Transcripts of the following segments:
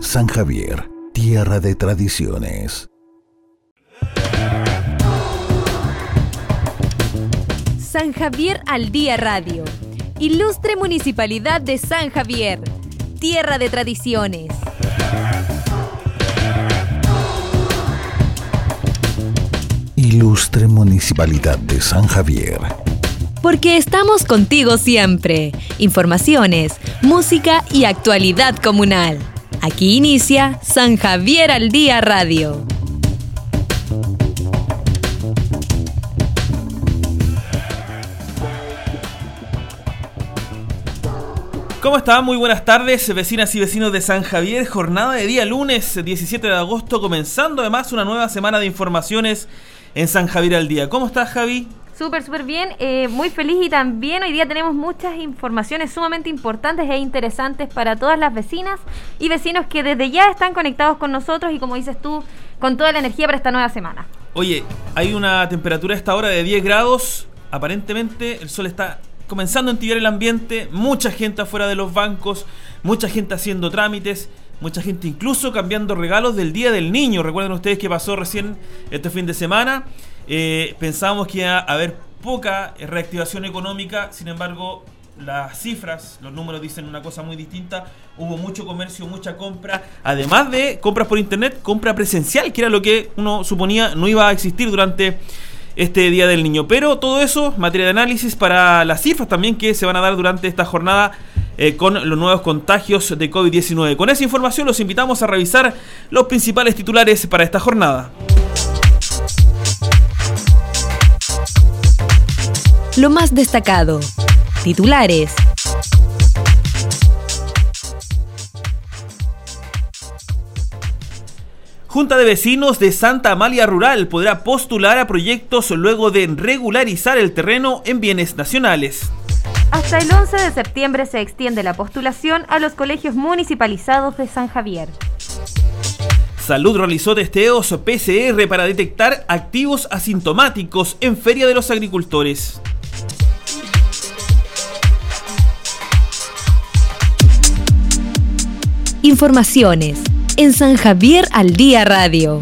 San Javier, tierra de tradiciones. San Javier al Día Radio. Ilustre Municipalidad de San Javier, tierra de tradiciones. Ilustre Municipalidad de San Javier. Porque estamos contigo siempre. Informaciones, música y actualidad comunal. Aquí inicia San Javier al Día Radio. ¿Cómo están? Muy buenas tardes, vecinas y vecinos de San Javier. Jornada de día lunes 17 de agosto, comenzando además una nueva semana de informaciones en San Javier al día. ¿Cómo estás, Javi? Súper, súper bien, eh, muy feliz y también hoy día tenemos muchas informaciones sumamente importantes e interesantes para todas las vecinas y vecinos que desde ya están conectados con nosotros y como dices tú, con toda la energía para esta nueva semana. Oye, hay una temperatura a esta hora de 10 grados, aparentemente el sol está comenzando a entibiar el ambiente, mucha gente afuera de los bancos, mucha gente haciendo trámites, mucha gente incluso cambiando regalos del Día del Niño. Recuerden ustedes que pasó recién este fin de semana. Eh, pensábamos que iba a haber poca reactivación económica, sin embargo, las cifras, los números dicen una cosa muy distinta. Hubo mucho comercio, mucha compra, además de compras por internet, compra presencial, que era lo que uno suponía no iba a existir durante este Día del Niño. Pero todo eso, materia de análisis para las cifras también que se van a dar durante esta jornada eh, con los nuevos contagios de COVID-19. Con esa información los invitamos a revisar los principales titulares para esta jornada. Lo más destacado. Titulares. Junta de Vecinos de Santa Amalia Rural podrá postular a proyectos luego de regularizar el terreno en bienes nacionales. Hasta el 11 de septiembre se extiende la postulación a los colegios municipalizados de San Javier. Salud realizó testeos PCR para detectar activos asintomáticos en Feria de los Agricultores. Informaciones en San Javier al Día Radio.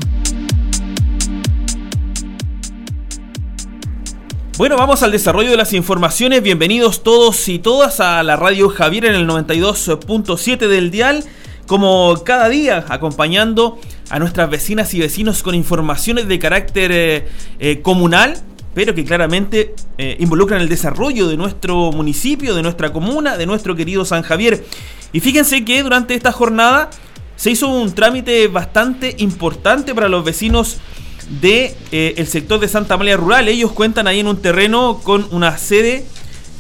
Bueno, vamos al desarrollo de las informaciones. Bienvenidos todos y todas a la radio Javier en el 92.7 del dial. Como cada día, acompañando a nuestras vecinas y vecinos con informaciones de carácter eh, eh, comunal, pero que claramente eh, involucran el desarrollo de nuestro municipio, de nuestra comuna, de nuestro querido San Javier. Y fíjense que durante esta jornada se hizo un trámite bastante importante para los vecinos de eh, sector de Santa Amalia Rural. Ellos cuentan ahí en un terreno con una sede,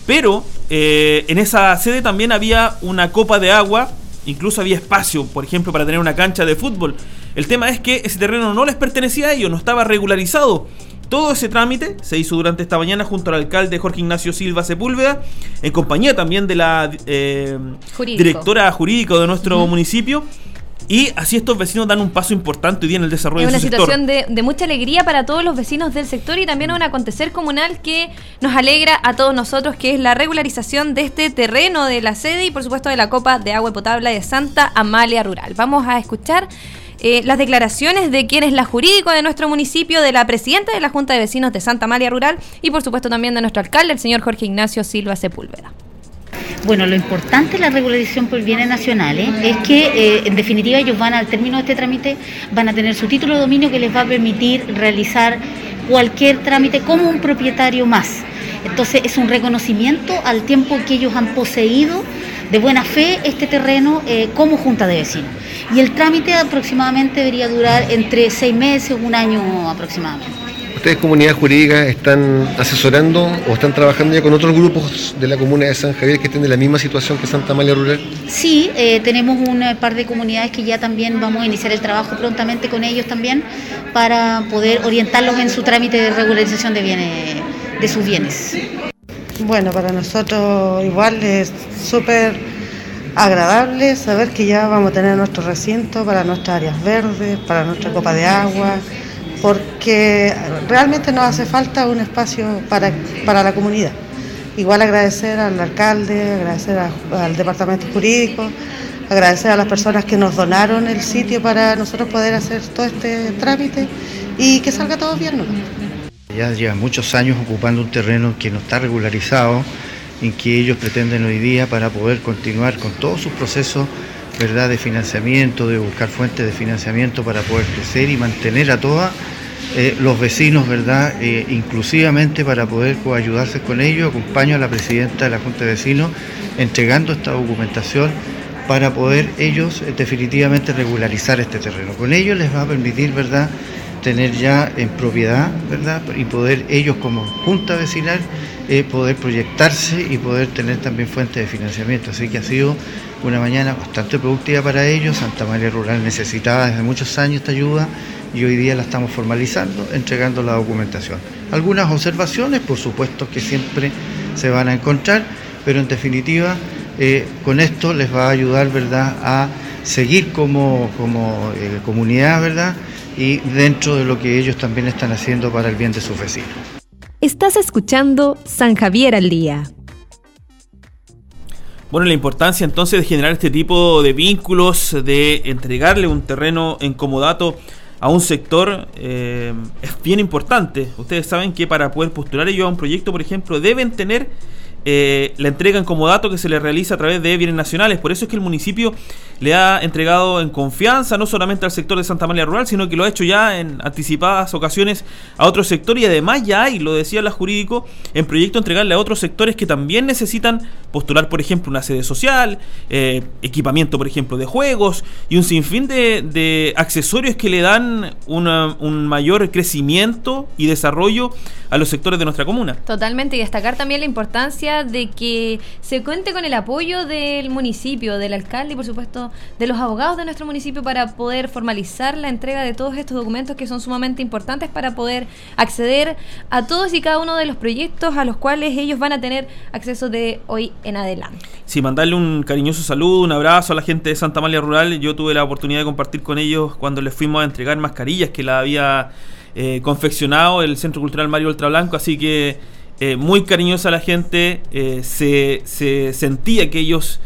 pero eh, en esa sede también había una copa de agua, incluso había espacio, por ejemplo, para tener una cancha de fútbol. El tema es que ese terreno no les pertenecía a ellos, no estaba regularizado. Todo ese trámite se hizo durante esta mañana junto al alcalde Jorge Ignacio Silva Sepúlveda, en compañía también de la eh, directora jurídica de nuestro municipio. Y así estos vecinos dan un paso importante hoy día en el desarrollo Es de una su situación sector. de, de mucha alegría para todos los vecinos del sector y también un acontecer comunal que nos alegra a todos nosotros, que es la regularización de este terreno de la sede y por supuesto de la Copa de Agua Potable de Santa Amalia Rural. Vamos a escuchar eh, las declaraciones de quien es la jurídico de nuestro municipio, de la presidenta de la Junta de Vecinos de Santa Amalia Rural y por supuesto también de nuestro alcalde, el señor Jorge Ignacio Silva Sepúlveda. Bueno, lo importante de la regularización por bienes nacionales es que, eh, en definitiva, ellos van, al término de este trámite, van a tener su título de dominio que les va a permitir realizar cualquier trámite como un propietario más. Entonces, es un reconocimiento al tiempo que ellos han poseído de buena fe este terreno eh, como junta de vecinos. Y el trámite aproximadamente debería durar entre seis meses, un año aproximadamente. ¿Ustedes, comunidad jurídica, están asesorando o están trabajando ya con otros grupos de la comuna de San Javier que estén en la misma situación que Santa Amalia Rural? Sí, eh, tenemos un eh, par de comunidades que ya también vamos a iniciar el trabajo prontamente con ellos también para poder orientarlos en su trámite de regularización de bienes, de sus bienes. Bueno, para nosotros igual es súper agradable saber que ya vamos a tener nuestro recinto para nuestras áreas verdes, para nuestra copa de agua, porque realmente nos hace falta un espacio para, para la comunidad. Igual agradecer al alcalde, agradecer al departamento jurídico, agradecer a las personas que nos donaron el sitio para nosotros poder hacer todo este trámite y que salga todo bien. ¿no? Ya lleva muchos años ocupando un terreno que no está regularizado, en que ellos pretenden hoy día para poder continuar con todos sus procesos ¿verdad? de financiamiento, de buscar fuentes de financiamiento para poder crecer y mantener a todos eh, los vecinos, ¿verdad? Eh, inclusivamente para poder ayudarse con ellos. Acompaño a la presidenta de la Junta de Vecinos entregando esta documentación para poder ellos eh, definitivamente regularizar este terreno. Con ello les va a permitir, ¿verdad?, tener ya en propiedad, ¿verdad? Y poder ellos como junta vecinal eh, poder proyectarse y poder tener también fuentes de financiamiento. Así que ha sido una mañana bastante productiva para ellos. Santa María Rural necesitaba desde muchos años esta ayuda y hoy día la estamos formalizando, entregando la documentación. Algunas observaciones, por supuesto, que siempre se van a encontrar, pero en definitiva eh, con esto les va a ayudar, ¿verdad?, a seguir como, como eh, comunidad, ¿verdad?, y dentro de lo que ellos también están haciendo para el bien de sus vecinos. Estás escuchando San Javier al Día. Bueno, la importancia entonces de generar este tipo de vínculos, de entregarle un terreno en comodato a un sector eh, es bien importante. Ustedes saben que para poder postular ellos a un proyecto, por ejemplo, deben tener eh, la entrega en comodato que se le realiza a través de bienes nacionales. Por eso es que el municipio le ha entregado en confianza no solamente al sector de Santa María Rural, sino que lo ha hecho ya en anticipadas ocasiones a otro sector y además ya hay, lo decía la jurídico, en proyecto entregarle a otros sectores que también necesitan postular, por ejemplo, una sede social, eh, equipamiento, por ejemplo, de juegos y un sinfín de, accesorios que le dan un mayor crecimiento y desarrollo a los sectores de nuestra comuna. Totalmente, y destacar también la importancia de que se cuente con el apoyo del municipio, del alcalde y por supuesto de los abogados de nuestro municipio para poder formalizar la entrega de todos estos documentos que son sumamente importantes para poder acceder a todos y cada uno de los proyectos a los cuales ellos van a tener acceso de hoy en adelante. Sí, mandarle un cariñoso saludo, un abrazo a la gente de Santa María Rural. Yo tuve la oportunidad de compartir con ellos cuando les fuimos a entregar mascarillas que la había eh, confeccionado el Centro Cultural Mario Ultra Blanco, así que eh, muy cariñosa la gente, eh, se, se, sentía que ellos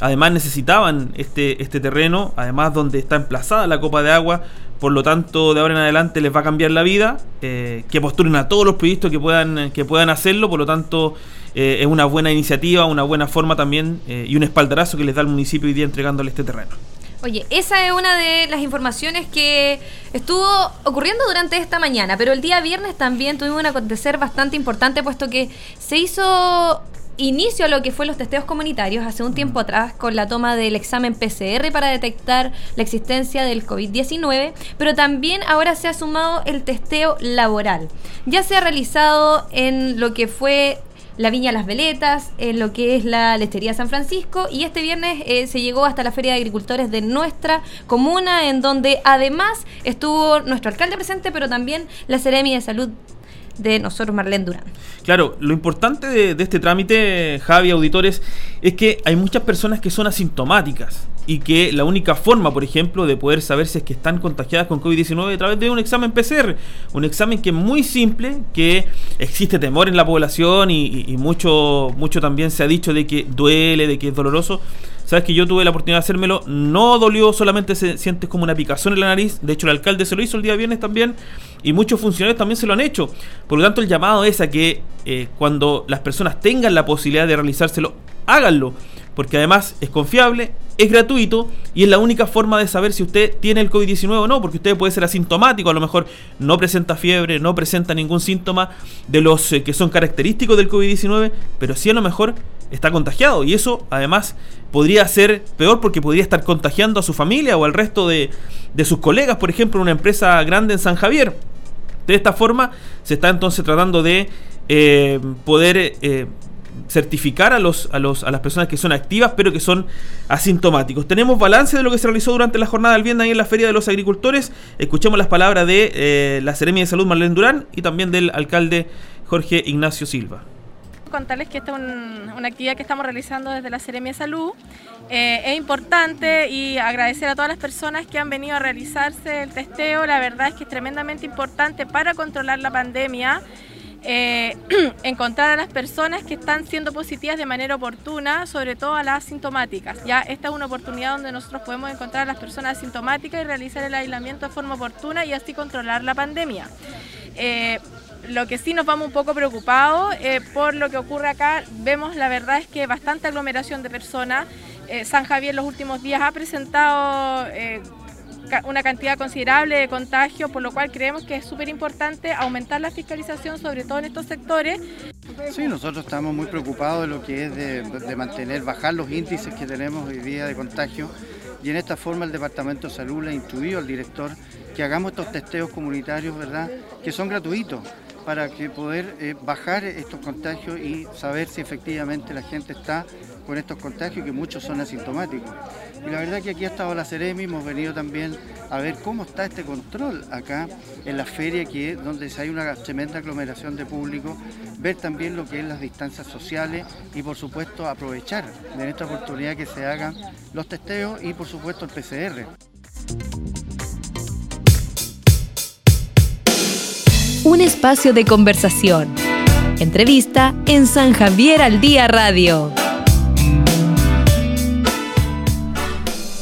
además necesitaban este, este terreno, además donde está emplazada la copa de agua, por lo tanto de ahora en adelante les va a cambiar la vida, que postulen a todos los proyectos que puedan, que puedan hacerlo, por lo tanto es una buena iniciativa, una buena forma también y un espaldarazo que les da el municipio hoy día entregándole este terreno. Oye, esa es una de las informaciones que estuvo ocurriendo durante esta mañana, pero el día viernes también tuvimos un acontecer bastante importante, puesto que se hizo inicio a lo que fue los testeos comunitarios hace un tiempo atrás con la toma del examen PCR para detectar la existencia del COVID-19, pero también ahora se ha sumado el testeo laboral. Ya se ha realizado en lo que fue la Viña Las Veletas, en lo que es la Lechería San Francisco y este viernes eh, se llegó hasta la Feria de Agricultores de nuestra comuna, en donde además estuvo nuestro alcalde presente, pero también la Seremi de Salud de nosotros, Marlene Durán. Claro, lo importante de, este trámite, Javi, auditores, es que hay muchas personas que son asintomáticas y que la única forma, por ejemplo, de poder saber si es que están contagiadas con COVID-19 es a través de un examen PCR, un examen que es muy simple, que existe temor en la población y, y mucho, mucho también se ha dicho de que duele, de que es doloroso. Sabes que yo tuve la oportunidad de hacérmelo, no dolió, solamente se sientes como una picazón en la nariz. De hecho, el alcalde se lo hizo el día viernes también y muchos funcionarios también se lo han hecho. Por lo tanto, el llamado es a que eh, cuando las personas tengan la posibilidad de realizárselo, háganlo porque además es confiable, es gratuito y es la única forma de saber si usted tiene el COVID-19 o no, porque usted puede ser asintomático, a lo mejor no presenta fiebre, no presenta ningún síntoma de los eh, que son característicos del COVID-19, pero sí a lo mejor está contagiado y eso además podría ser peor porque podría estar contagiando a su familia o al resto de, de sus colegas, por ejemplo, en una empresa grande en San Javier. De esta forma se está entonces tratando de eh, poder eh, certificar a, los, a, los, a las personas que son activas pero que son asintomáticos. Tenemos balance de lo que se realizó durante la jornada del viernes ahí en la Feria de los Agricultores. Escuchemos las palabras de eh, la Seremia de Salud Marlene Durán y también del alcalde Jorge Ignacio Silva contarles que esta es una actividad que estamos realizando desde la Seremia Salud. Eh, es importante y agradecer a todas las personas que han venido a realizarse el testeo. La verdad es que es tremendamente importante para controlar la pandemia eh, encontrar a las personas que están siendo positivas de manera oportuna, sobre todo a las asintomáticas. Ya esta es una oportunidad donde nosotros podemos encontrar a las personas asintomáticas y realizar el aislamiento de forma oportuna y así controlar la pandemia. Eh, lo que sí nos vamos un poco preocupados eh, por lo que ocurre acá, vemos la verdad es que bastante aglomeración de personas. San Javier los últimos días ha presentado una cantidad considerable de contagios, por lo cual creemos que es súper importante aumentar la fiscalización, sobre todo en estos sectores. Sí, nosotros estamos muy preocupados de lo que es de, mantener, bajar los índices que tenemos hoy día de contagio y en esta forma el Departamento de Salud le ha instruido al director que hagamos estos testeos comunitarios, ¿verdad?, que son gratuitos para que poder eh, bajar estos contagios y saber si efectivamente la gente está con estos contagios, que muchos son asintomáticos. Y la verdad que aquí ha estado la Ceremi, hemos venido también a ver cómo está este control acá en la feria, que es donde hay una tremenda aglomeración de público, ver también lo que es las distancias sociales y por supuesto aprovechar de esta oportunidad que se hagan los testeos y por supuesto el PCR. Un espacio de conversación. Entrevista en San Javier al Día Radio.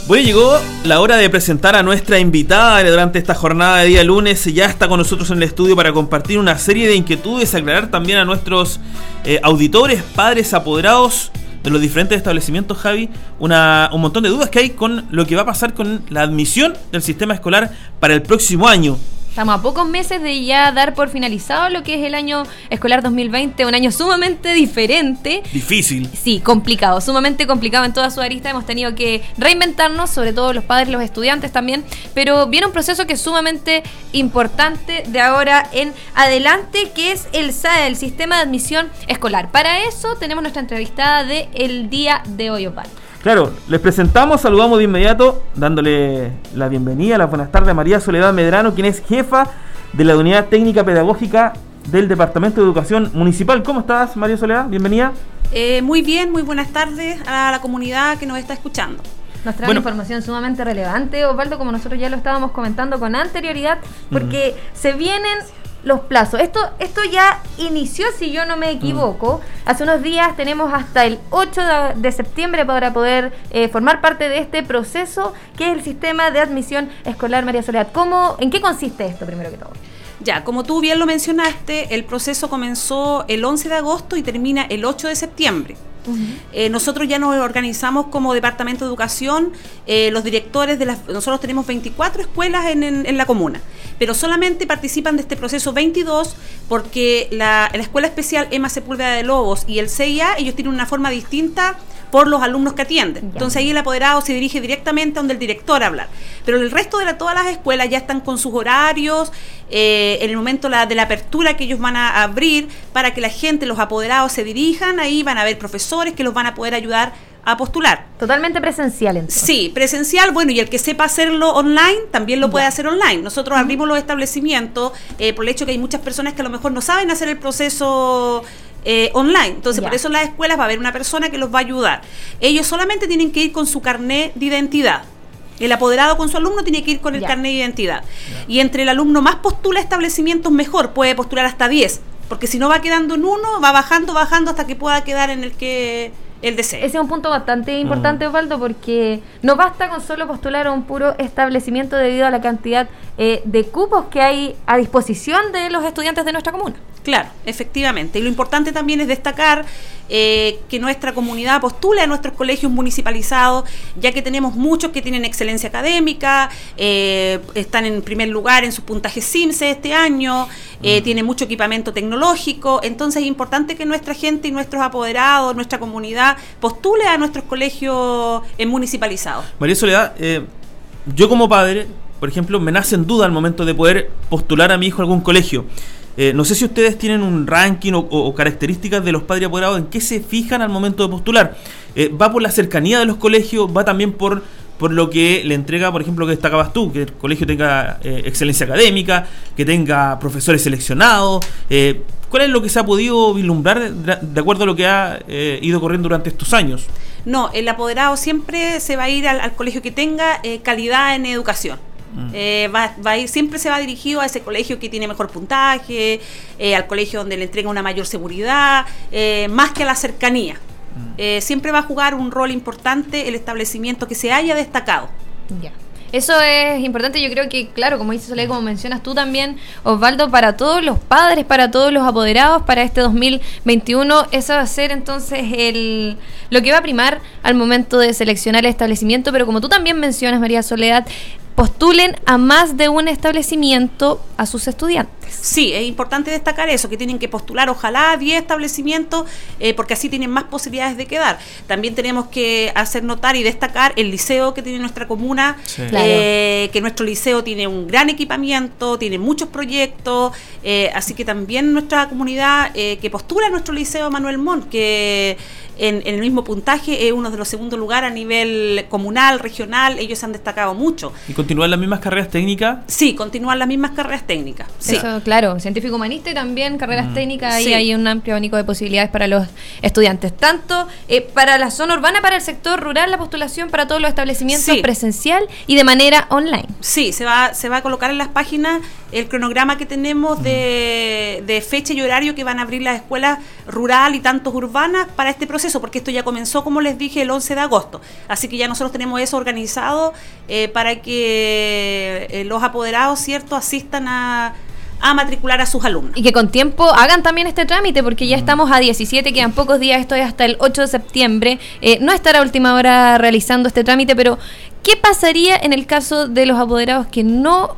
Bueno, llegó la hora de presentar a nuestra invitada durante esta jornada de día lunes. Ya está con nosotros en el estudio para compartir una serie de inquietudes, aclarar también a nuestros eh, auditores, padres, apoderados de los diferentes establecimientos, Javi, una, un montón de dudas que hay con lo que va a pasar con la admisión del sistema escolar para el próximo año. Estamos a pocos meses de ya dar por finalizado lo que es el año escolar 2020, un año sumamente diferente. Difícil. Sí, complicado, sumamente complicado en toda su arista. Hemos tenido que reinventarnos, sobre todo los padres, los estudiantes también, pero viene un proceso que es sumamente importante de ahora en adelante, que es el SAE, el Sistema de Admisión Escolar. Para eso tenemos nuestra entrevistada de el día de hoy, Opal. Claro, les presentamos, saludamos de inmediato, dándole la bienvenida, las buenas tardes a María Soledad Medrano, quien es jefa de la Unidad Técnica Pedagógica del Departamento de Educación Municipal. ¿Cómo estás, María Soledad? Bienvenida. Eh, muy bien, muy buenas tardes a la comunidad que nos está escuchando. Nos trae información sumamente relevante, Osvaldo, como nosotros ya lo estábamos comentando con anterioridad, porque se vienen los plazos. Esto, esto ya inició, si yo no me equivoco. Mm. Hace unos días tenemos hasta el 8 de, septiembre para poder eh, formar parte de este proceso que es el sistema de admisión escolar María Soledad. ¿Cómo, ¿En qué consiste esto, primero que todo? Ya, como tú bien lo mencionaste, el proceso comenzó el 11 de agosto y termina el 8 de septiembre. Eh, nosotros ya nos organizamos como Departamento de Educación, eh, los directores de las... Nosotros tenemos 24 escuelas en, la comuna, pero solamente participan de este proceso 22 porque la, la Escuela Especial Emma Sepúlveda de Lobos y el CIA, ellos tienen una forma distinta por los alumnos que atienden. Entonces ahí el apoderado se dirige directamente a donde el director habla. Pero el resto de todas las escuelas ya están con sus horarios, eh, en el momento de la apertura que ellos van a abrir para que la gente, los apoderados se dirijan, ahí van a haber profesores que los van a poder ayudar a postular. Totalmente presencial entonces. Sí, presencial, bueno, y el que sepa hacerlo online también lo puede hacer online. Nosotros abrimos los establecimientos eh, por el hecho que hay muchas personas que a lo mejor no saben hacer el proceso eh, online. Entonces, por eso en las escuelas va a haber una persona que los va a ayudar. Ellos solamente tienen que ir con su carnet de identidad. El apoderado con su alumno tiene que ir con el carnet de identidad. Y entre el alumno más postula establecimientos, mejor. Puede postular hasta 10. Porque si no va quedando en uno, va bajando, bajando hasta que pueda quedar en el que el. Ese es un punto bastante importante, Osvaldo, porque no basta con solo postular a un puro establecimiento debido a la cantidad eh, de cupos que hay a disposición de los estudiantes de nuestra comuna. Claro, efectivamente. Y lo importante también es destacar eh, que nuestra comunidad postula a nuestros colegios municipalizados, ya que tenemos muchos que tienen excelencia académica, eh, están en primer lugar en sus puntajes CIMSE este año, eh, tienen mucho equipamiento tecnológico. Entonces es importante que nuestra gente y nuestros apoderados, nuestra comunidad, postule a nuestros colegios municipalizados. María Soledad, yo como padre, por ejemplo, me nace en duda al momento de poder postular a mi hijo a algún colegio. Eh, no sé si ustedes tienen un ranking o, características de los padres apoderados, en qué se fijan al momento de postular. Eh, ¿Va por la cercanía de los colegios? ¿Va también por, por lo que le entrega, por ejemplo, que destacabas tú, que el colegio tenga eh, excelencia académica, que tenga profesores seleccionados? ¿Cuál es lo que se ha podido vislumbrar de, acuerdo a lo que ha ido corriendo durante estos años? No, el apoderado siempre se va a ir al, al colegio que tenga calidad en educación Mm. Eh, va, a ir, siempre se va dirigido a ese colegio que tiene mejor puntaje, eh, al colegio donde le entrega una mayor seguridad, eh, más que a la cercanía. Mm. siempre va a jugar un rol importante el establecimiento que se haya destacado. Ya. Eso es importante, yo creo que, claro, como dice Soledad, como mencionas tú también, Osvaldo, para todos los padres, para todos los apoderados, para este 2021, eso va a ser entonces el, lo que va a primar al momento de seleccionar el establecimiento, pero como tú también mencionas, María Soledad, postulen a más de un establecimiento a sus estudiantes. Sí, es importante destacar eso, que tienen que postular ojalá a 10 establecimientos, eh, porque así tienen más posibilidades de quedar. También tenemos que hacer notar y destacar el liceo que tiene nuestra comuna, eh, que nuestro liceo tiene un gran equipamiento, tiene muchos proyectos, eh, así que también nuestra comunidad que postula a nuestro liceo Manuel Montt, que en, el mismo puntaje, es uno de los segundos lugares a nivel comunal, regional, ellos han destacado mucho. ¿Y continúan las mismas carreras técnicas? Sí, continúan las mismas carreras técnicas. Sí. Eso, claro, científico humanista y también carreras mm. técnicas, y hay un amplio abanico de posibilidades para los estudiantes, tanto eh, para la zona urbana, para el sector rural, la postulación para todos los establecimientos presencial y de manera online. Sí, se va, se va a colocar en las páginas el cronograma que tenemos de, de fecha y horario que van a abrir las escuelas rural y tantos urbanas para este proceso porque esto ya comenzó, como les dije, el 11 de agosto. Así que ya nosotros tenemos eso organizado eh, para que eh, los apoderados, ¿cierto?, asistan a, matricular a sus alumnos. Y que con tiempo hagan también este trámite, porque ya mm. estamos a 17, quedan pocos días, esto es hasta el 8 de septiembre. Eh, no estará a última hora realizando este trámite, pero ¿qué pasaría en el caso de los apoderados que no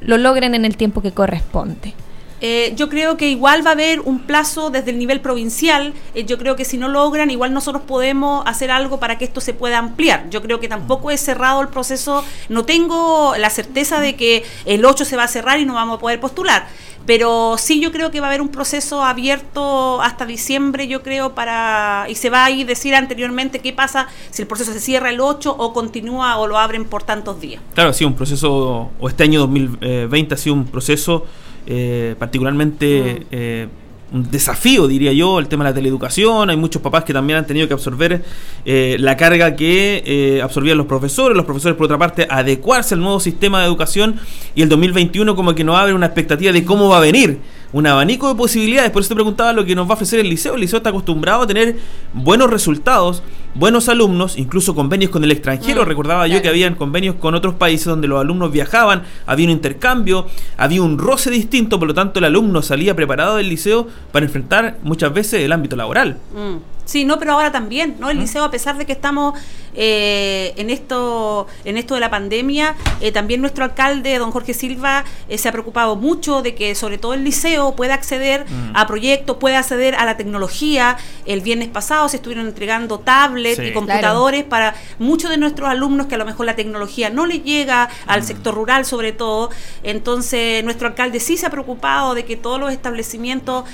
lo logren en el tiempo que corresponde? Eh, yo creo que igual va a haber un plazo desde el nivel provincial. Eh, yo creo que si no logran, igual nosotros podemos hacer algo para que esto se pueda ampliar. Yo creo que tampoco es cerrado el proceso. No tengo la certeza de que el 8 se va a cerrar y no vamos a poder postular. Pero sí yo creo que va a haber un proceso abierto hasta diciembre, yo creo, para... Y se va a ir decir anteriormente qué pasa si el proceso se cierra el 8 o continúa o lo abren por tantos días. Claro, sí, un proceso, o este año 2020 ha sido un proceso eh, particularmente mm. eh, un desafío, diría yo, el tema de la teleeducación. Hay muchos papás que también han tenido que absorber eh, la carga que absorbían los profesores, los profesores por otra parte adecuarse al nuevo sistema de educación y el 2021 como que nos abre una expectativa de cómo va a venir un abanico de posibilidades. Por eso te preguntaba lo que nos va a ofrecer el liceo. El liceo está acostumbrado a tener buenos resultados, buenos alumnos, incluso convenios con el extranjero. Mm, Recordaba yo que habían convenios con otros países donde los alumnos viajaban, había un intercambio, había un roce distinto, por lo tanto el alumno salía preparado del liceo para enfrentar muchas veces el ámbito laboral. Mm. Sí, no, pero ahora también, ¿no? El liceo, a pesar de que estamos eh, en esto en esto de la pandemia, eh, también nuestro alcalde, don Jorge Silva, eh, se ha preocupado mucho de que sobre todo el liceo pueda acceder mm. a proyectos, pueda acceder a la tecnología. El viernes pasado se estuvieron entregando tablets y computadores para muchos de nuestros alumnos que a lo mejor la tecnología no les llega al mm. sector rural sobre todo. Entonces, nuestro alcalde sí se ha preocupado de que todos los establecimientos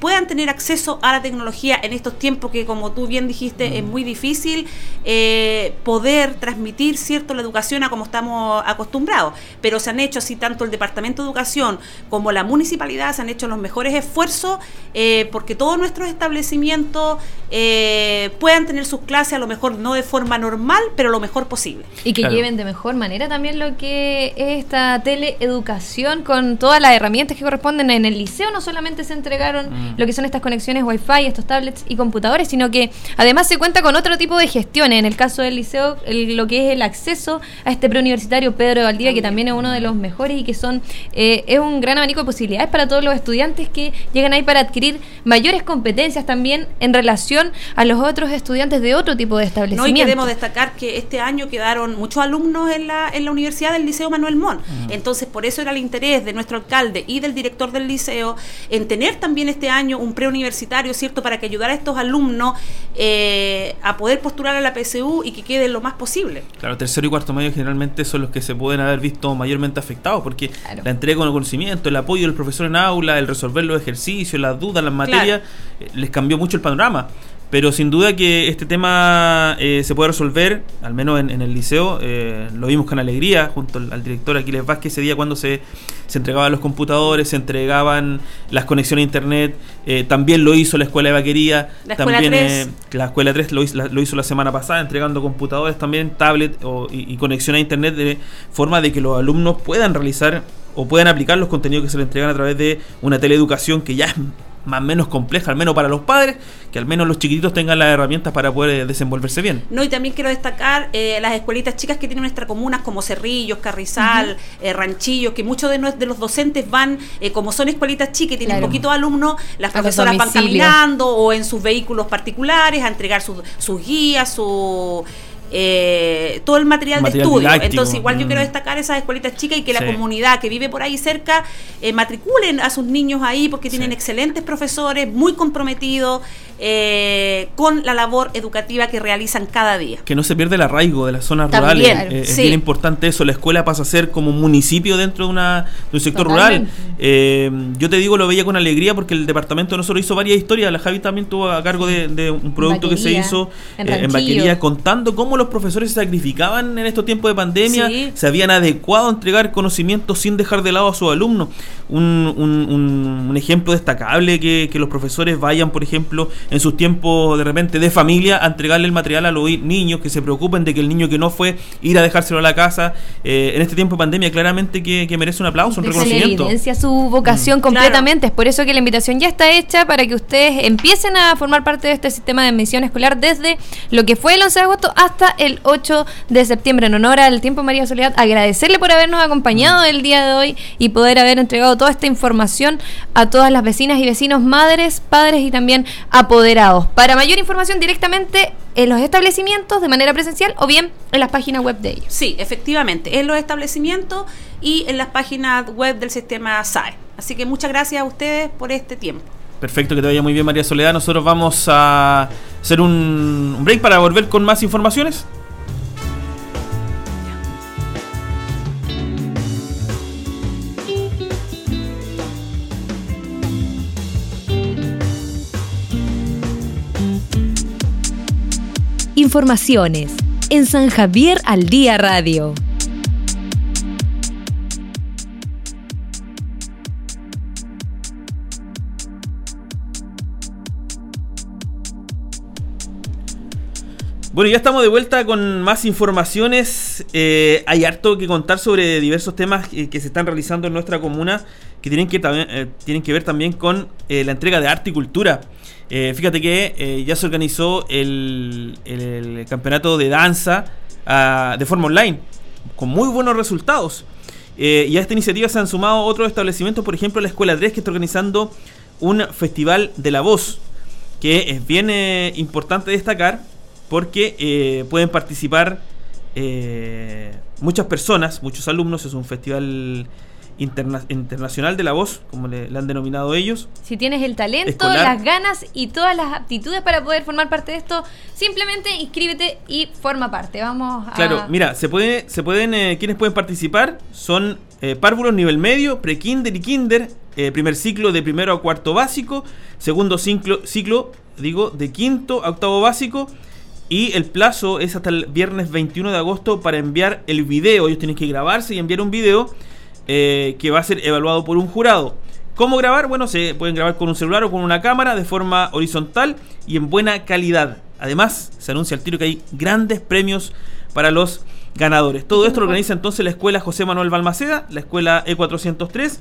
puedan tener acceso a la tecnología en estos tiempos porque como tú bien dijiste, es muy difícil eh, poder transmitir cierto la educación a como estamos acostumbrados. Pero se han hecho así tanto el Departamento de Educación como la municipalidad, se han hecho los mejores esfuerzos eh, porque todos nuestros establecimientos eh, puedan tener sus clases a lo mejor no de forma normal, pero lo mejor posible. Y que lleven de mejor manera también lo que es esta teleeducación con todas las herramientas que corresponden en el liceo. No solamente se entregaron mm. lo que son estas conexiones Wi-Fi, estos tablets y computadores, sino que además se cuenta con otro tipo de gestiones. En el caso del liceo, lo que es el acceso a este preuniversitario Pedro de Valdivia, que también es uno de los mejores y que son eh, es un gran abanico de posibilidades para todos los estudiantes que llegan ahí para adquirir mayores competencias también en relación a los otros estudiantes de otro tipo de establecimientos. No, y queremos destacar que este año quedaron muchos alumnos en la, en la Universidad del Liceo Manuel Mon. Mm. Entonces, por eso era el interés de nuestro alcalde y del director del liceo en tener también este año un preuniversitario, ¿cierto?, para que ayudara a estos alumnos eh, a poder postular a la PSU y que quede lo más posible. Claro, tercero y cuarto medio generalmente son los que se pueden haber visto mayormente afectados porque la entrega con el conocimiento, el apoyo del profesor en aula, el resolver los ejercicios, las dudas, las materias, eh, les cambió mucho el panorama pero sin duda que este tema eh, se puede resolver, al menos en, el liceo, eh, lo vimos con alegría junto al, director Aquiles Vázquez ese día cuando se, se, entregaban los computadores, se entregaban las conexiones a internet, eh, también lo hizo la Escuela de Vaquería, la también escuela la Escuela 3 lo hizo, lo hizo, la semana pasada, entregando computadores también, tablet y, y conexión a internet de forma de que los alumnos puedan realizar o puedan aplicar los contenidos que se les entregan a través de una teleeducación que ya es más o menos compleja, al menos para los padres, que al menos los chiquititos tengan las herramientas para poder eh, desenvolverse bien. No, y también quiero destacar eh, las escuelitas chicas que tienen nuestras comunas como Cerrillos, Carrizal, eh, Ranchillos, que muchos de, de, los docentes van, como son escuelitas chicas y tienen poquitos alumnos, las profesoras van caminando o en sus vehículos particulares a entregar sus, sus guías, su eh, todo el material, de estudio. Entonces, igual yo quiero mm. destacar esas escuelitas chicas y que la comunidad que vive por ahí cerca eh, matriculen a sus niños ahí porque tienen excelentes profesores, muy comprometidos eh, con la labor educativa que realizan cada día. Que no se pierde el arraigo de las zonas rurales. Eh, es bien importante eso. La escuela pasa a ser como un municipio dentro de, una, de un sector rural. yo te digo, lo veía con alegría porque el departamento no solo hizo varias historias. La Javi también tuvo a cargo de, un producto que se hizo en, en Vaquería contando cómo los profesores se sacrificaban en estos tiempos de pandemia, se habían adecuado a entregar conocimientos sin dejar de lado a sus alumnos. Un, un, ejemplo destacable que, que, los profesores vayan, por ejemplo, en sus tiempos de repente de familia a entregarle el material a los niños, que se preocupen de que el niño que no fue ir a dejárselo a la casa. Eh, en este tiempo de pandemia, claramente que, merece un aplauso, un reconocimiento. evidencia su vocación mm. completamente. Es por eso que la invitación ya está hecha para que ustedes empiecen a formar parte de este sistema de admisión escolar desde lo que fue el 11 de agosto hasta el 8 de septiembre. En honor al tiempo, María Soledad, agradecerle por habernos acompañado el día de hoy y poder haber entregado toda esta información a todas las vecinas y vecinos, madres, padres y también apoderados. Para mayor información directamente en los establecimientos de manera presencial o bien en las páginas web de ellos. Sí, efectivamente, en los establecimientos y en las páginas web del sistema SAE. Así que muchas gracias a ustedes por este tiempo. Perfecto, que te vaya muy bien María Soledad. Nosotros vamos a hacer un break para volver con más informaciones. Informaciones en San Javier al Día Radio. Bueno, ya estamos de vuelta con más informaciones. Eh, hay harto que contar sobre diversos temas que, se están realizando en nuestra comuna que tienen que, eh, tienen que ver también con eh, la entrega de arte y cultura. Fíjate que ya se organizó el, campeonato de danza ah, de forma online, con muy buenos resultados. y a esta iniciativa se han sumado otros establecimientos, por ejemplo la Escuela 3 que está organizando un festival de la voz, que es bien importante destacar porque eh, pueden participar eh, muchas personas, muchos alumnos, es un festival internacional de la voz, como le, han denominado ellos. Si tienes el talento, las ganas y todas las aptitudes para poder formar parte de esto, simplemente inscríbete y forma parte. Vamos a... Claro, mira, se, puede, se pueden, eh, quienes pueden participar son párvulos nivel medio, pre-kinder y kinder, primer ciclo de primero a cuarto básico, segundo ciclo, ciclo digo, de quinto a octavo básico, y el plazo es hasta el viernes 21 de agosto para enviar el video. Ellos tienen que grabarse y enviar un video eh, que va a ser evaluado por un jurado. ¿Cómo grabar? Bueno, se pueden grabar con un celular o con una cámara de forma horizontal y en buena calidad. Además, se anuncia al tiro que hay grandes premios para los ganadores. Todo esto lo organiza entonces la Escuela José Manuel Balmaceda, la Escuela E403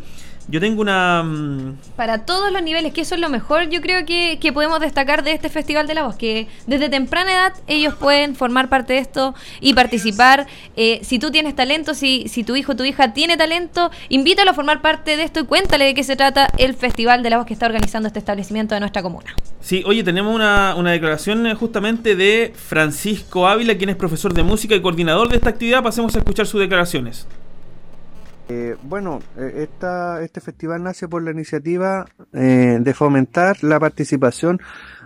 yo tengo una... Mm, Para todos los niveles, que eso es lo mejor, yo creo que, podemos destacar de este Festival de la Voz, que desde temprana edad ellos pueden formar parte de esto y participar. Eh, si tú tienes talento, si, si tu hijo o tu hija tiene talento, invítalo a formar parte de esto y cuéntale de qué se trata el Festival de la Voz que está organizando este establecimiento de nuestra comuna. Sí, oye, tenemos una, una declaración eh, justamente de Francisco Ávila, quien es profesor de música y coordinador de esta actividad. Pasemos a escuchar sus declaraciones. Eh, bueno, eh, este festival nace por la iniciativa eh, de fomentar la participación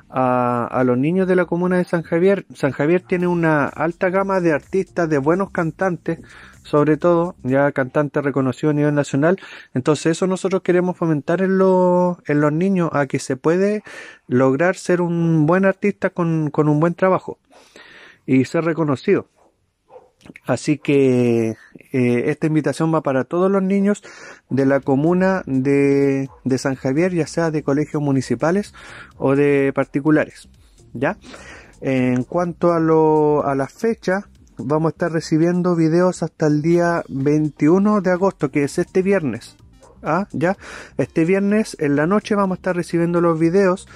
a, a, los niños de la comuna de San Javier. San Javier tiene una alta gama de artistas, de buenos cantantes, sobre todo, ya cantantes reconocidos a nivel nacional. Entonces eso nosotros queremos fomentar en, los en los niños a que se puede lograr ser un buen artista con, con un buen trabajo y ser reconocido. Así que eh, esta invitación va para todos los niños de la comuna de, San Javier, ya sea de colegios municipales o de particulares. ¿Ya? En cuanto a, lo, a la fecha, vamos a estar recibiendo videos hasta el día 21 de agosto, que es este viernes. ¿Ah? ¿Ya? Este viernes en la noche vamos a estar recibiendo los videos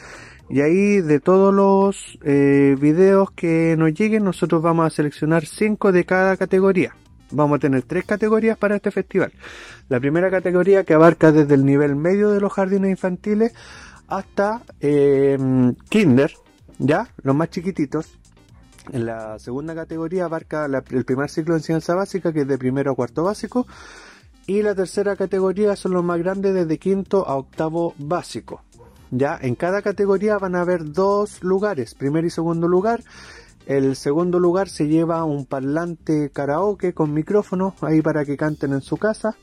y ahí de todos los eh, videos que nos lleguen, nosotros vamos a seleccionar 5 de cada categoría. Vamos a tener tres categorías para este festival. La primera categoría que abarca desde el nivel medio de los jardines infantiles hasta eh, kinder, ya, los más chiquititos. En la segunda categoría abarca el primer ciclo de enseñanza básica, que es de primero a cuarto básico. Y la tercera categoría son los más grandes desde quinto a octavo básico. Ya, en cada categoría van a haber dos lugares, primer y segundo lugar. El segundo lugar se lleva un parlante karaoke con micrófono ahí para que canten en su casa.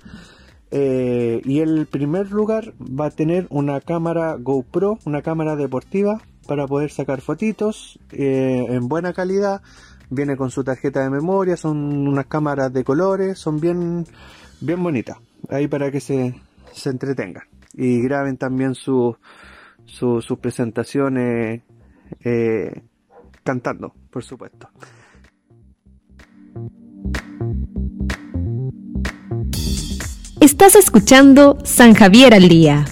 Eh, y el primer lugar va a tener una cámara GoPro, una cámara deportiva para poder sacar fotitos eh, en buena calidad. Viene con su tarjeta de memoria, son unas cámaras de colores, son bien, bien bonitas. Ahí para que se, se entretengan. Y graben también sus su, sus presentaciones eh, cantando, por supuesto. Estás escuchando San Javier al Día.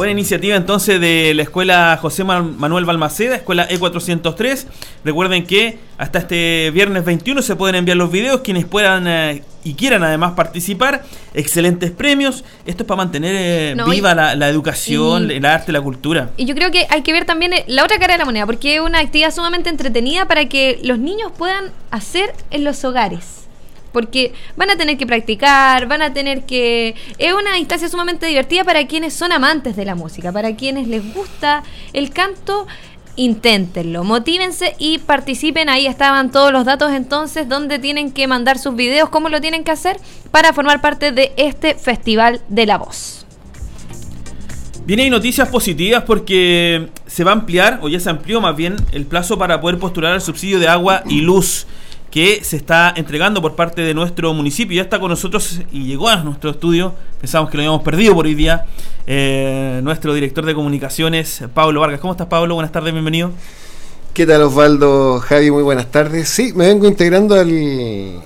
Buena iniciativa entonces de la Escuela José Manuel Balmaceda, Escuela E403. Recuerden que hasta este viernes 21 se pueden enviar los videos quienes puedan eh, y quieran además participar. Excelentes premios. Esto es para mantener eh, no, viva y, la, la, educación, y, el arte, la cultura. Y yo creo que hay que ver también eh, la otra cara de la moneda, porque es una actividad sumamente entretenida para que los niños puedan hacer en los hogares porque van a tener que practicar, van a tener que... Es una instancia sumamente divertida para quienes son amantes de la música, para quienes les gusta el canto, inténtenlo, motívense y participen. Ahí estaban todos los datos entonces, donde tienen que mandar sus videos, cómo lo tienen que hacer para formar parte de este Festival de la Voz. Bien, hay noticias positivas porque se va a ampliar, o ya se amplió más bien, el plazo para poder postular al subsidio de agua y luz que se está entregando por parte de nuestro municipio. Ya está con nosotros y llegó a nuestro estudio. Pensamos que lo habíamos perdido por hoy día. Eh, nuestro director de comunicaciones, Pablo Vargas. ¿Cómo estás, Pablo? Buenas tardes, bienvenido. ¿Qué tal Osvaldo? Javi, muy buenas tardes. Sí, me vengo integrando al,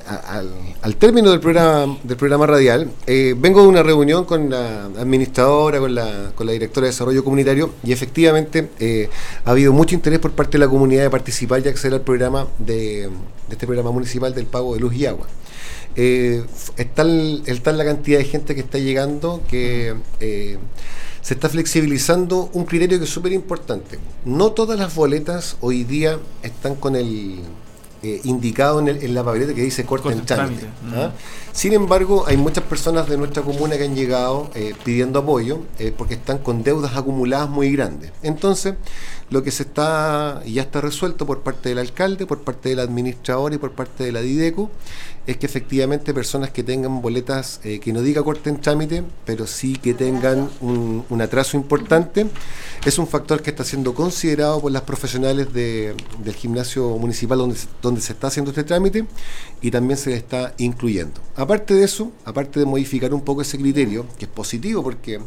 al, término del programa, del programa radial. Eh, vengo de una reunión con la administradora, con la, con la directora de Desarrollo Comunitario y efectivamente eh, ha habido mucho interés por parte de la comunidad de participar y acceder al programa de, este programa municipal del pago de luz y agua. Eh, el, está la cantidad de gente que está llegando que eh, se está flexibilizando un criterio que es súper importante. No todas las boletas hoy día están con el eh, indicado en, el, en, la papeleta que dice corte en trámite. ¿ah? Sin embargo, hay muchas personas de nuestra comuna que han llegado eh, pidiendo apoyo eh, porque están con deudas acumuladas muy grandes. Entonces, lo que se está ya está resuelto por parte del alcalde, por parte del administrador y por parte de la Dideco es que efectivamente personas que tengan boletas que no diga corte en trámite, pero sí que tengan un, un, atraso importante, es un factor que está siendo considerado por las profesionales de, del gimnasio municipal donde, donde se está haciendo este trámite y también se le está incluyendo. Aparte de eso, aparte de modificar un poco ese criterio, que es positivo porque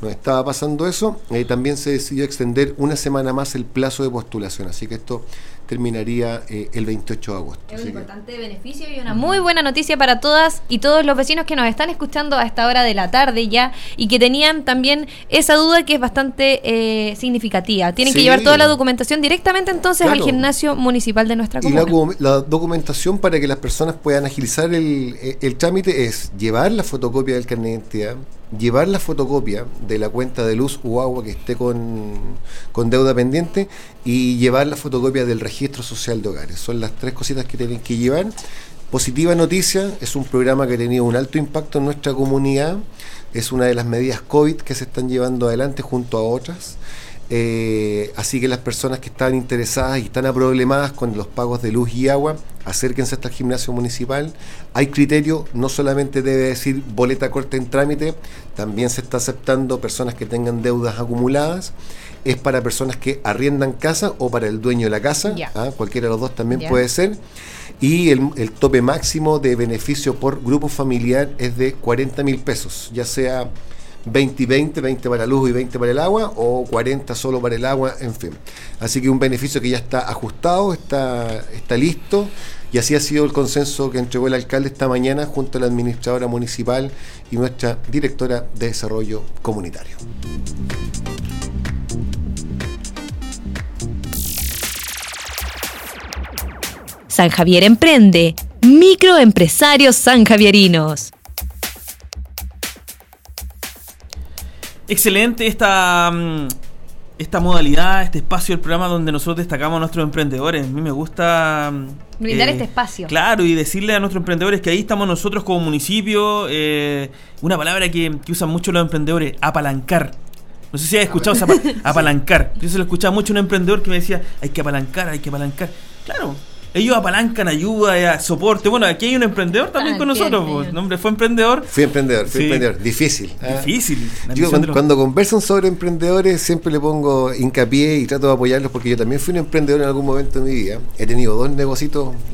nos estaba pasando eso, eh, también se decidió extender una semana más el plazo de postulación, así que esto terminaría eh, el 28 de agosto. Es un importante que... beneficio y una muy buena noticia para todas y todos los vecinos que nos están escuchando a esta hora de la tarde ya y que tenían también esa duda que es bastante eh, significativa. Tienen sí. que llevar toda la documentación directamente entonces claro. al gimnasio municipal de nuestra comuna. Y la, la, documentación para que las personas puedan agilizar el, el, el trámite es llevar la fotocopia del carnet de identidad, llevar la fotocopia de la cuenta de luz o agua que esté con, con, deuda pendiente y llevar la fotocopia del registro social de hogares. Son las tres cositas que tienen que llevar Positiva noticia, es un programa que ha tenido un alto impacto en nuestra comunidad, es una de las medidas COVID que se están llevando adelante junto a otras. Eh, así que las personas que están interesadas y están problemadas con los pagos de luz y agua, acérquense hasta el gimnasio municipal. Hay criterio, no solamente debe decir boleta corta en trámite, también se está aceptando personas que tengan deudas acumuladas. Es para personas que arriendan casa o para el dueño de la casa, ¿ah? cualquiera de los dos también puede ser. Y el, el, tope máximo de beneficio por grupo familiar es de 40 mil pesos, ya sea 20 y 20, 20 para la luz y 20 para el agua, o 40 solo para el agua, en fin. Así que un beneficio que ya está ajustado, está, está listo, y así ha sido el consenso que entregó el alcalde esta mañana junto a la administradora municipal y nuestra directora de desarrollo comunitario. San Javier Emprende, microempresarios sanjavierinos. Excelente esta, mm, esta modalidad, este espacio del programa donde nosotros destacamos a nuestros emprendedores. A mí me gusta... Mm, Brindar eh, este espacio. Claro, y decirle a nuestros emprendedores que ahí estamos nosotros como municipio. Eh, una palabra que, que, usan mucho los emprendedores, apalancar. No sé si has escuchado esa apalancar. Yo se lo escuchaba mucho a un emprendedor que me decía, hay que apalancar, hay que apalancar. Claro, ellos apalancan ayuda, eh, soporte. Bueno, aquí hay un emprendedor también ah, con nosotros. Pues. nombre fue emprendedor. Fui emprendedor, fui emprendedor. Difícil. ¿ah? Difícil. Yo cuando, cuando, conversan sobre emprendedores siempre le pongo hincapié y trato de apoyarlos porque yo también fui un emprendedor en algún momento de mi vida. He tenido dos negocios,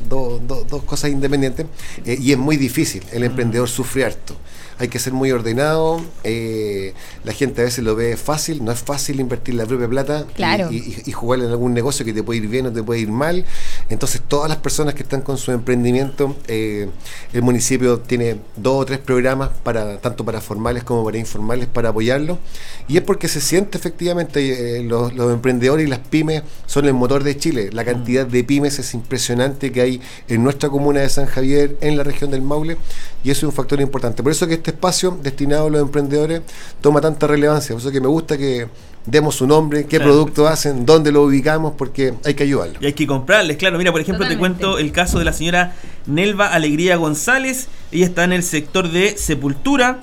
dos, dos, cosas independientes eh, y es muy difícil. El mm. emprendedor sufre harto hay que ser muy ordenado. Eh, la gente a veces lo ve fácil, no es fácil invertir la propia plata y, jugar en algún negocio que te puede ir bien o te puede ir mal. Entonces, todas las personas que están con su emprendimiento, eh, el municipio tiene dos o tres programas para tanto para formales como para informales para apoyarlo. Y es porque se siente efectivamente eh, los, emprendedores y las pymes son el motor de Chile. La cantidad de pymes es impresionante que hay en nuestra comuna de San Javier, en la región del Maule, y eso es un factor importante. Por eso que este espacio destinado a los emprendedores toma tanta relevancia. Por eso que me gusta que demos su nombre, qué producto hacen, dónde lo ubicamos, porque hay que ayudarlos. Y hay que comprarles, claro. Mira, por ejemplo, te cuento el caso de la señora Nelva Alegría González. Ella está en el sector de Sepultura.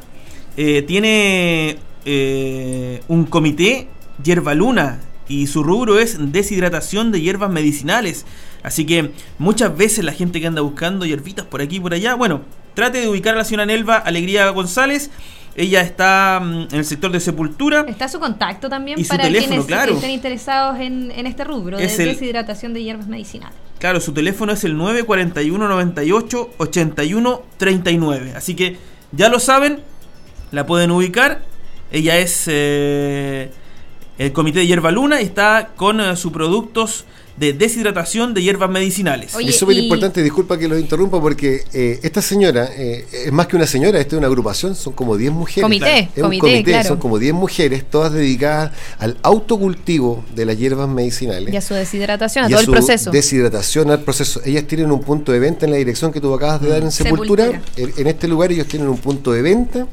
Eh, tiene eh, un comité Hierba Luna y su rubro es deshidratación de hierbas medicinales. Así que muchas veces la gente que anda buscando hierbitas por aquí y por allá, bueno, trate de ubicar a la señora Nelva Alegría González. Ella está mm, en el sector de sepultura. Está su contacto también y para teléfono, quienes estén interesados en, este rubro de deshidratación de hierbas medicinales. Claro, su teléfono es el 941 98 81 39. Así que ya lo saben, la pueden ubicar. Ella es eh, el comité de Hierba Luna y está con eh, sus productos de deshidratación de hierbas medicinales. es súper importante, disculpa que lo interrumpa, porque eh, esta señora eh, es más que una señora, esta es una agrupación, son como 10 mujeres. Comité, es un comité, son como 10 mujeres, todas dedicadas al autocultivo de las hierbas medicinales. Y a su deshidratación, a todo el proceso. Deshidratación al proceso. Ellas tienen un punto de venta en la dirección que tú acabas de dar en Sepultura. En, este lugar ellos tienen un punto de venta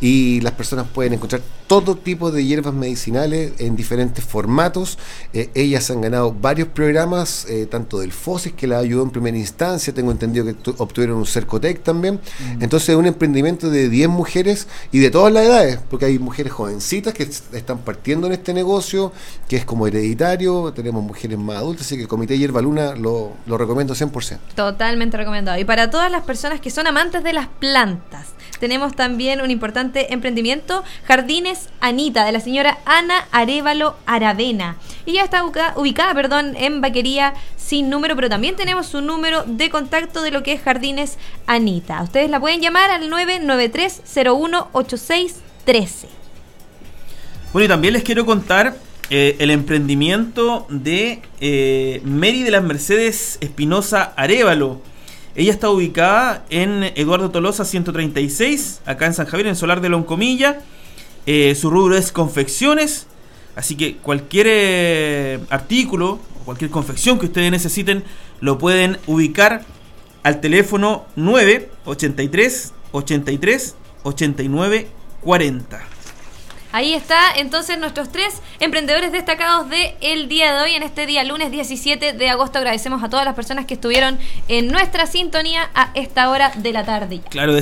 y las personas pueden encontrar todo tipo de hierbas medicinales en diferentes formatos. Eh, ellas han ganado varios programas, eh, tanto del FOSIS, que la ayudó en primera instancia, tengo entendido que obtuvieron un Cercotec también. Mm. Entonces, un emprendimiento de 10 mujeres y de todas las edades, porque hay mujeres jovencitas que están partiendo en este negocio, que es como hereditario, tenemos mujeres más adultas, así que el Comité Hierba Luna lo, lo recomiendo 100%. Totalmente recomendado. Y para todas las personas que son amantes de las plantas, tenemos también un importante emprendimiento, Jardines Anita, de la señora Ana Arevalo Aravena. Ella está ubicada, perdón, en Vaquería sin número, pero también tenemos su número de contacto de lo que es Jardines Anita. Ustedes la pueden llamar al 993 018613 Bueno, y también les quiero contar eh, el emprendimiento de eh, Mary de las Mercedes Espinosa Arevalo. Ella está ubicada en Eduardo Tolosa 136, acá en San Javier, en Solar de Loncomilla. Eh, su rubro es confecciones, así que cualquier eh, artículo o cualquier confección que ustedes necesiten lo pueden ubicar al teléfono 983 83 89 40. Ahí está entonces nuestros tres emprendedores destacados de el día de hoy, en este día lunes 17 de agosto. Agradecemos a todas las personas que estuvieron en nuestra sintonía a esta hora de la tarde. Claro,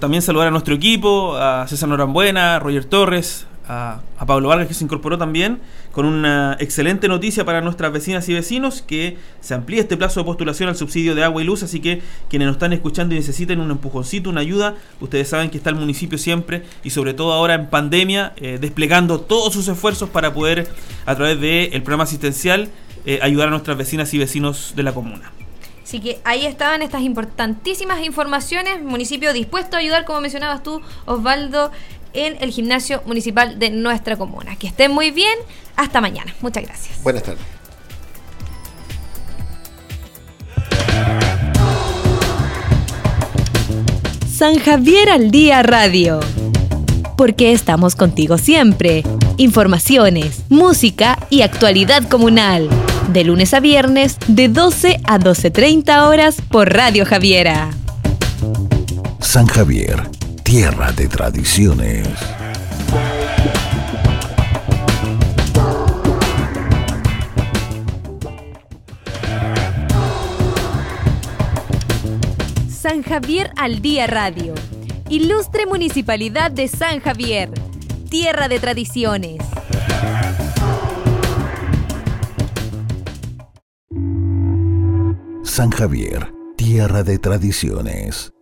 también saludar a nuestro equipo, a César Norambuena, a Roger Torres, a, Pablo Vargas que se incorporó también con una excelente noticia para nuestras vecinas y vecinos que se amplía este plazo de postulación al subsidio de agua y luz, así que quienes nos están escuchando y necesiten un empujoncito, una ayuda, ustedes saben que está el municipio siempre y sobre todo ahora en pandemia eh, desplegando todos sus esfuerzos para poder a través del programa asistencial eh, ayudar a nuestras vecinas y vecinos de la comuna. Así que ahí estaban estas importantísimas informaciones, municipio dispuesto a ayudar, como mencionabas tú, Osvaldo, en el gimnasio municipal de nuestra comuna. Que estén muy bien, hasta mañana. Muchas gracias. Buenas tardes. San Javier al Día Radio. Porque estamos contigo siempre. Informaciones, música y actualidad comunal. De lunes a viernes, de 12 a 12.30 horas por Radio Javiera. San Javier tierra de tradiciones. San Javier al Día Radio. Ilustre Municipalidad de San Javier. Tierra de tradiciones. San Javier, tierra de tradiciones.